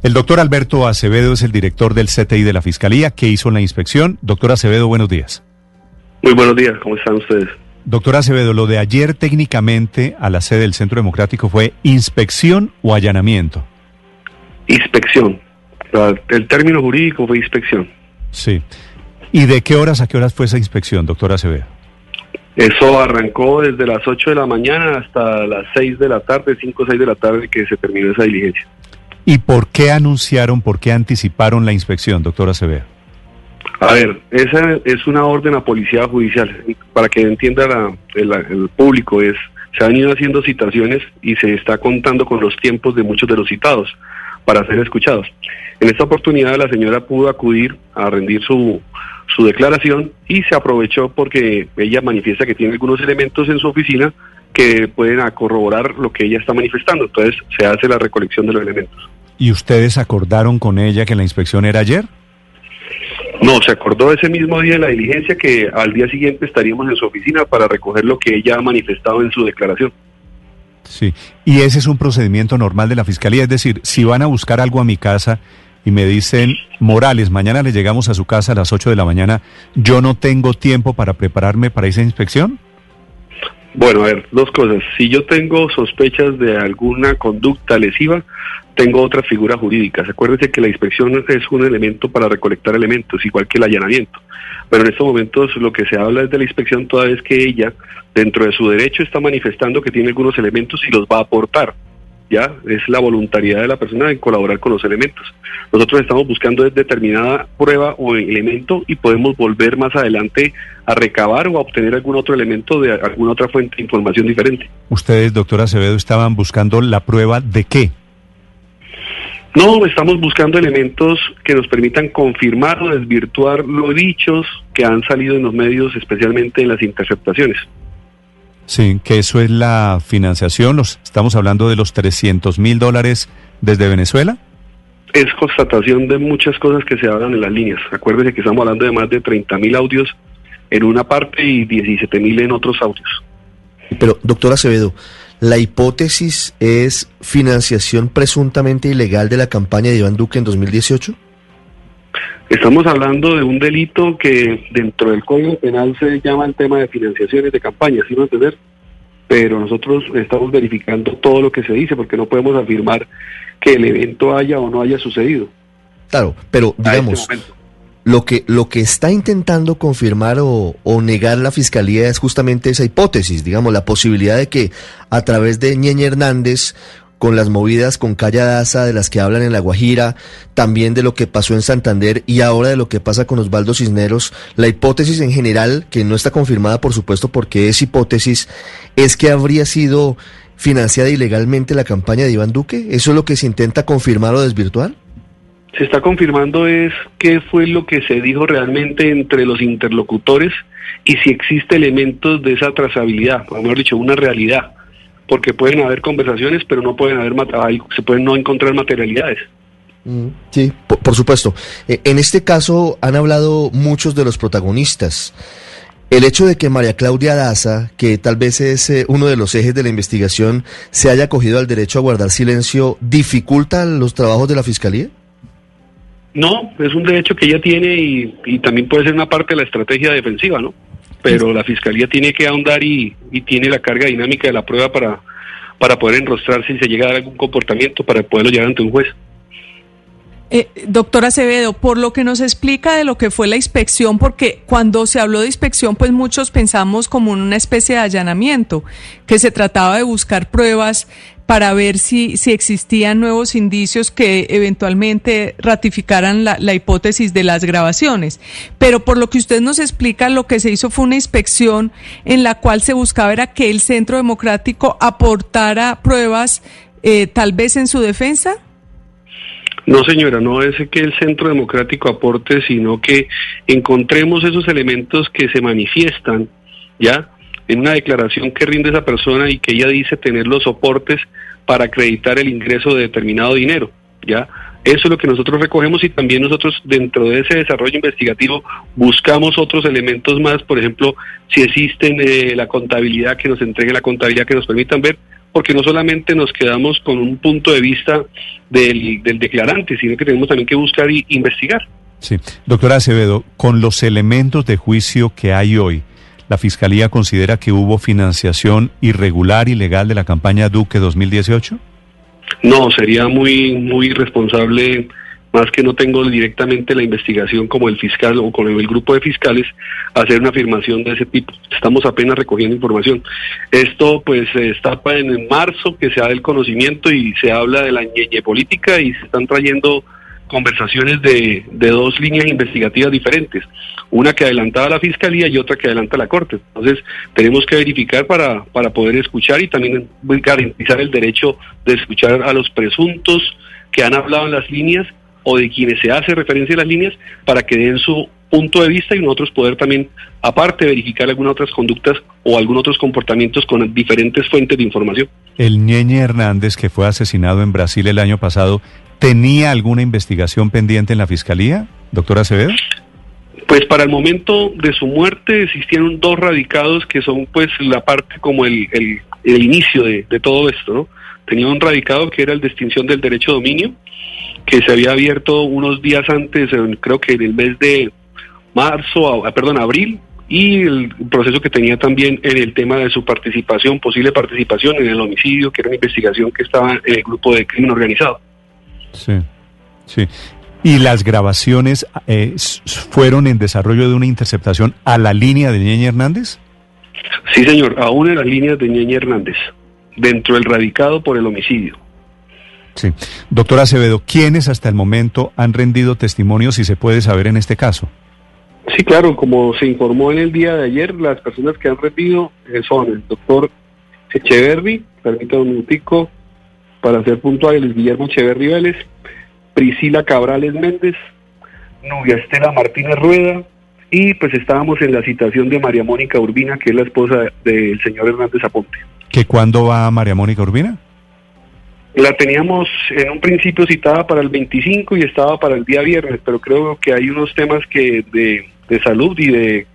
El doctor Alberto Acevedo es el director del CTI de la Fiscalía que hizo la inspección. Doctor Acevedo, buenos días. Muy buenos días, ¿cómo están ustedes? Doctor Acevedo, lo de ayer técnicamente a la sede del Centro Democrático fue inspección o allanamiento. Inspección. El término jurídico fue inspección. Sí. ¿Y de qué horas a qué horas fue esa inspección, doctor Acevedo? Eso arrancó desde las 8 de la mañana hasta las 6 de la tarde, 5 o 6 de la tarde que se terminó esa diligencia. ¿Y por qué anunciaron, por qué anticiparon la inspección, doctor Acevedo? A ver, esa es una orden a policía judicial. Para que entienda la- el, el público, es se han ido haciendo citaciones y se está contando con los tiempos de muchos de los citados para ser escuchados. En esta oportunidad la señora pudo acudir a rendir su, su declaración y se aprovechó porque ella manifiesta que tiene algunos elementos en su oficina que pueden corroborar lo que ella está manifestando. Entonces se hace la recolección de los elementos. ¿Y ustedes acordaron con ella que la inspección era ayer? No, se acordó ese mismo día de la diligencia que al día siguiente estaríamos en su oficina para recoger lo que ella ha manifestado en su declaración. Sí. ¿Y ese es un procedimiento normal de la Fiscalía? Es decir, si van a buscar algo a mi casa y me dicen, Morales, mañana le llegamos a su casa a las 8 de la mañana, ¿yo no tengo tiempo para prepararme para esa inspección? Bueno, a ver, dos cosas. Si yo tengo sospechas de alguna conducta lesiva, tengo otra figura jurídica. Acuérdense que la inspección es un elemento para recolectar elementos, igual que el allanamiento. Pero en estos momentos lo que se habla es de la inspección toda vez que ella, dentro de su derecho, está manifestando que tiene algunos elementos y los va a aportar. Ya, es la voluntariedad de la persona en colaborar con los elementos. Nosotros estamos buscando determinada prueba o elemento y podemos volver más adelante a recabar o a obtener algún otro elemento de alguna otra fuente de información diferente. Ustedes, doctor Acevedo, estaban buscando la prueba de qué? No, estamos buscando elementos que nos permitan confirmar o desvirtuar los dichos que han salido en los medios, especialmente en las interceptaciones. Sí, que eso es la financiación. Los, estamos hablando de los 300 mil dólares desde Venezuela. Es constatación de muchas cosas que se hablan en las líneas. Acuérdense que estamos hablando de más de 30 mil audios en una parte y 17 mil en otros audios. Pero, doctor Acevedo, ¿la hipótesis es financiación presuntamente ilegal de la campaña de Iván Duque en 2018? Estamos hablando de un delito que dentro del Código Penal se llama el tema de financiaciones de campaña, ¿sí me entender? Pero nosotros estamos verificando todo lo que se dice porque no podemos afirmar que el evento haya o no haya sucedido. Claro, pero este digamos, lo que, lo que está intentando confirmar o, o negar la fiscalía es justamente esa hipótesis, digamos, la posibilidad de que a través de Ñeñe Hernández, con las movidas con Calla Daza de las que hablan en La Guajira, también de lo que pasó en Santander y ahora de lo que pasa con Osvaldo Cisneros, la hipótesis en general, que no está confirmada por supuesto porque es hipótesis, es que habría sido financiada ilegalmente la campaña de Iván Duque. ¿Eso es lo que se intenta confirmar o desvirtuar? Se está confirmando es qué fue lo que se dijo realmente entre los interlocutores y si existe elementos de esa trazabilidad, o mejor dicho, una realidad, porque pueden haber conversaciones, pero no pueden haber se pueden no encontrar materialidades. Mm, Sí, por, por supuesto. Eh, en este caso han hablado muchos de los protagonistas. El hecho de que María Claudia Daza, que tal vez es eh, uno de los ejes de la investigación, se haya acogido al derecho a guardar silencio, ¿dificulta los trabajos de la Fiscalía? No, es un derecho que ella tiene y, y también puede ser una parte de la estrategia defensiva, ¿no? Pero la fiscalía tiene que ahondar y, tiene la carga dinámica de la prueba para, para poder enrostrar si se llega a dar algún comportamiento para poderlo llevar ante un juez. Eh, doctor Acevedo, por lo que nos explica de lo que fue la inspección, porque cuando se habló de inspección, pues muchos pensamos como en una especie de allanamiento, que se trataba de buscar pruebas para ver si, si existían nuevos indicios que eventualmente ratificaran la, la hipótesis de las grabaciones. Pero por lo que usted nos explica, lo que se hizo fue una inspección en la cual se buscaba era que el Centro Democrático aportara pruebas, eh, tal vez en su defensa. No, señora, no es que el Centro Democrático aporte, sino que encontremos esos elementos que se manifiestan, ¿ya? En una declaración que rinde esa persona y que ella dice tener los soportes para acreditar el ingreso de determinado dinero, ¿ya? Eso es lo que nosotros recogemos y también nosotros dentro de ese desarrollo investigativo buscamos otros elementos más, por ejemplo, si existen eh, la contabilidad, que nos entregue la contabilidad que nos permitan ver porque no solamente nos quedamos con un punto de vista del, declarante, sino que tenemos también que buscar e investigar. Sí, doctora Acevedo, con los elementos de juicio que hay hoy, ¿la Fiscalía considera que hubo financiación irregular y legal de la campaña Duque 2018? No, sería muy, muy irresponsable más que no tengo directamente la investigación como el fiscal o con el grupo de fiscales, hacer una afirmación de ese tipo. Estamos apenas recogiendo información. Esto pues está en marzo que se da el conocimiento y se habla de la ñeñe política y se están trayendo conversaciones de, de dos líneas investigativas diferentes, una que adelantaba la Fiscalía y otra que adelanta la Corte. Entonces, tenemos que verificar para, para poder escuchar y también garantizar el derecho de escuchar a los presuntos que han hablado en las líneas o de quienes se hace referencia a las líneas para que den su punto de vista y nosotros poder también, aparte, verificar algunas otras conductas o algunos otros comportamientos con diferentes fuentes de información. El Ñeñe Hernández, que fue asesinado en Brasil el año pasado, ¿tenía alguna investigación pendiente en la Fiscalía, doctora Acevedo? Pues para el momento de su muerte existieron dos radicados que son pues la parte como el, el, el inicio de, de todo esto, ¿no? Tenía un radicado que era el de extinción del derecho a dominio, que se había abierto unos días antes, creo que en el mes de marzo, perdón, abril, y el proceso que tenía también en el tema de su participación, posible participación en el homicidio, que era una investigación que estaba en el grupo de crimen organizado. Sí, sí. ¿Y las grabaciones eh, fueron en desarrollo de una interceptación a la línea de Ñeñe Hernández? Sí, señor, aún en las líneas de Ñeñe Hernández, dentro del radicado por el homicidio. Sí. Doctor Acevedo, ¿quiénes hasta el momento han rendido testimonio, si se puede saber en este caso? Sí, claro, como se informó en el día de ayer, las personas que han rendido eh, son el doctor Echeverry, permítame un minutico, para ser puntuales, Guillermo Echeverry Vélez, Priscila Cabrales Méndez, Nubia Estela Martínez Rueda, y pues estábamos en la citación de María Mónica Urbina, que es la esposa del señor Hernández Aponte. ¿Que cuándo va María Mónica Urbina? La teníamos en un principio citada para el 25 y estaba para el día viernes, pero creo que hay unos temas que de, salud y de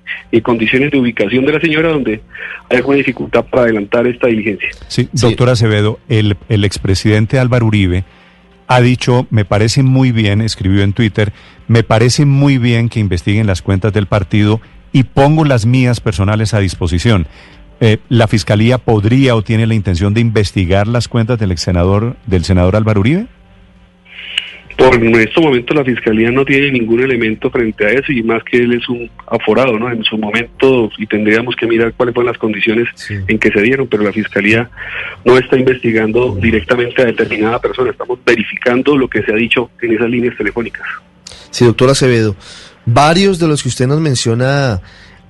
condiciones de ubicación de la señora donde hay alguna dificultad para adelantar esta diligencia. Sí, doctor Acevedo, el, el expresidente Álvaro Uribe ha dicho, me parece muy bien, escribió en Twitter, me parece muy bien que investiguen las cuentas del partido y pongo las mías personales a disposición. Eh, ¿La Fiscalía podría o tiene la intención de investigar las cuentas del ex senador, del senador Álvaro Uribe? Por en estos momentos la Fiscalía no tiene ningún elemento frente a eso y más que él es un aforado, ¿no? En su momento y tendríamos que mirar cuáles fueron las condiciones en que se dieron, pero la Fiscalía no está investigando directamente a determinada persona, estamos verificando lo que se ha dicho en esas líneas telefónicas. Sí, doctor Acevedo, varios de los que usted nos menciona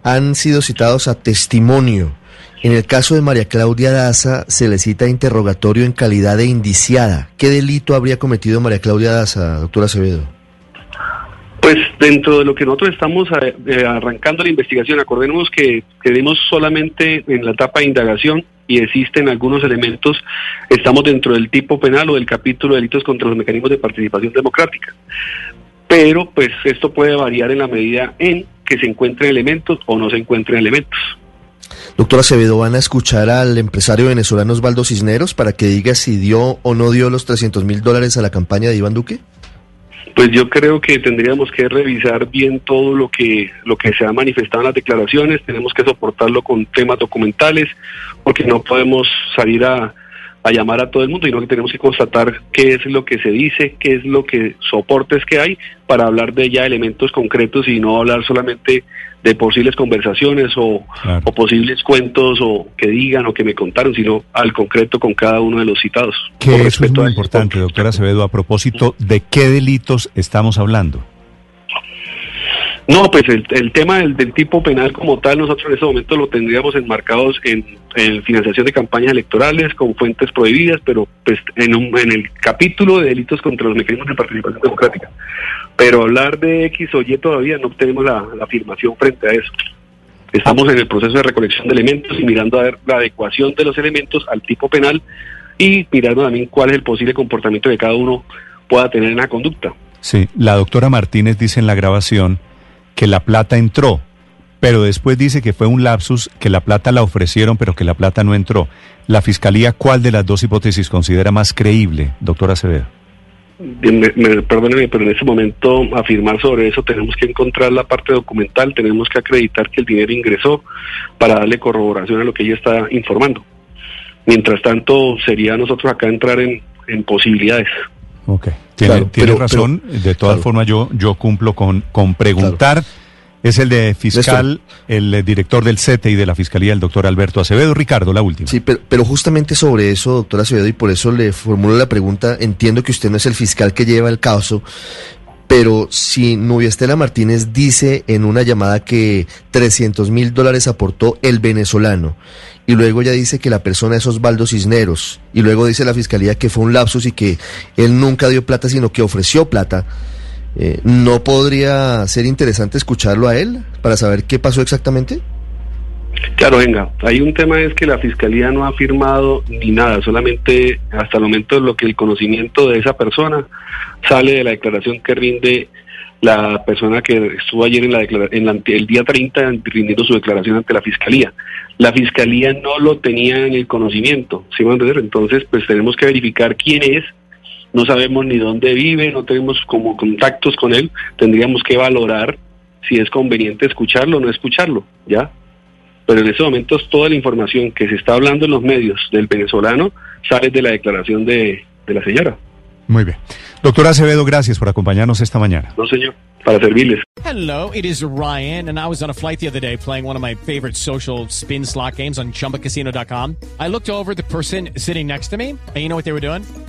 han sido citados a testimonio en el caso de María Claudia Daza se le cita interrogatorio en calidad de indiciada. ¿Qué delito habría cometido María Claudia Daza, doctora Acevedo? Pues dentro de lo que nosotros estamos eh, eh, arrancando la investigación, acordemos que quedemos solamente en la etapa de indagación y existen algunos elementos, estamos dentro del tipo penal o del capítulo de delitos contra los mecanismos de participación democrática. Pero pues esto puede variar en la medida en que se encuentren elementos o no se encuentren elementos. Doctor Acevedo, ¿van a escuchar al empresario venezolano Osvaldo Cisneros para que diga si dio o no dio los 300 mil dólares a la campaña de Iván Duque? Pues yo creo que tendríamos que revisar bien todo lo que lo que se ha manifestado en las declaraciones, tenemos que soportarlo con temas documentales, porque no podemos salir a, a llamar a todo el mundo, sino que tenemos que constatar qué es lo que se dice, qué es lo que soportes que hay para hablar de ya elementos concretos y no hablar solamente de posibles conversaciones o, posibles cuentos o que digan o que me contaron, sino al concreto con cada uno de los citados. Que eso es muy importante, doctora Acevedo, a propósito de qué delitos estamos hablando. No, pues el, tema del, del, tipo penal como tal, nosotros en ese momento lo tendríamos enmarcados en, en financiación de campañas electorales con fuentes prohibidas, pero pues en, un, en el capítulo de delitos contra los mecanismos de participación democrática. Pero hablar de X o Y todavía no tenemos la, la afirmación frente a eso. Estamos en el proceso de recolección de elementos y mirando a ver la adecuación de los elementos al tipo penal y mirando también cuál es el posible comportamiento que cada uno pueda tener en la conducta. Sí, la doctora Martínez dice en la grabación que la plata entró, pero después dice que fue un lapsus, que la plata la ofrecieron, pero que la plata no entró. ¿La Fiscalía cuál de las dos hipótesis considera más creíble, doctora Acevedo? Me, me, perdóneme, pero en ese momento afirmar sobre eso tenemos que encontrar la parte documental, tenemos que acreditar que el dinero ingresó para darle corroboración a lo que ella está informando. Mientras tanto, sería nosotros acá entrar en, en posibilidades. Ok, tiene, claro, tiene pero, razón. Pero, de todas claro. formas, yo, yo cumplo con, con preguntar. Claro. Es el de fiscal, el director del CETE y de la Fiscalía, el doctor Alberto Acevedo. Ricardo, la última. Sí, pero, pero, justamente sobre eso, doctor Acevedo, y por eso le formulo la pregunta, entiendo que usted no es el fiscal que lleva el caso, pero si Nubia Estela Martínez dice en una llamada que 300 mil dólares aportó el venezolano, y luego ya dice que la persona es Osvaldo Cisneros, y luego dice la fiscalía que fue un lapsus y que él nunca dio plata, sino que ofreció plata, eh, ¿no podría ser interesante escucharlo a él para saber qué pasó exactamente? Claro, venga, hay un tema es que la fiscalía no ha firmado ni nada, solamente hasta el momento lo que el conocimiento de esa persona sale de la declaración que rinde la persona que estuvo ayer en, la en la, el día 30 rindiendo su declaración ante la fiscalía. La fiscalía no lo tenía en el conocimiento, ¿sí Entonces, pues tenemos que verificar quién es, no sabemos ni dónde vive, no tenemos como contactos con él, tendríamos que valorar si es conveniente escucharlo o no escucharlo, ¿ya? Pero en ese momento toda la información que se está hablando en los medios del venezolano sale de la declaración de, de la señora. Muy bien. Doctor Acevedo, gracias por acompañarnos esta mañana. No, señor. Para servirles. Hello, it is Ryan, and I was on a flight the other day playing one of my favorite social spin slot games on chumbacasino.com. I looked over the person sitting next to me, and you know what they were doing?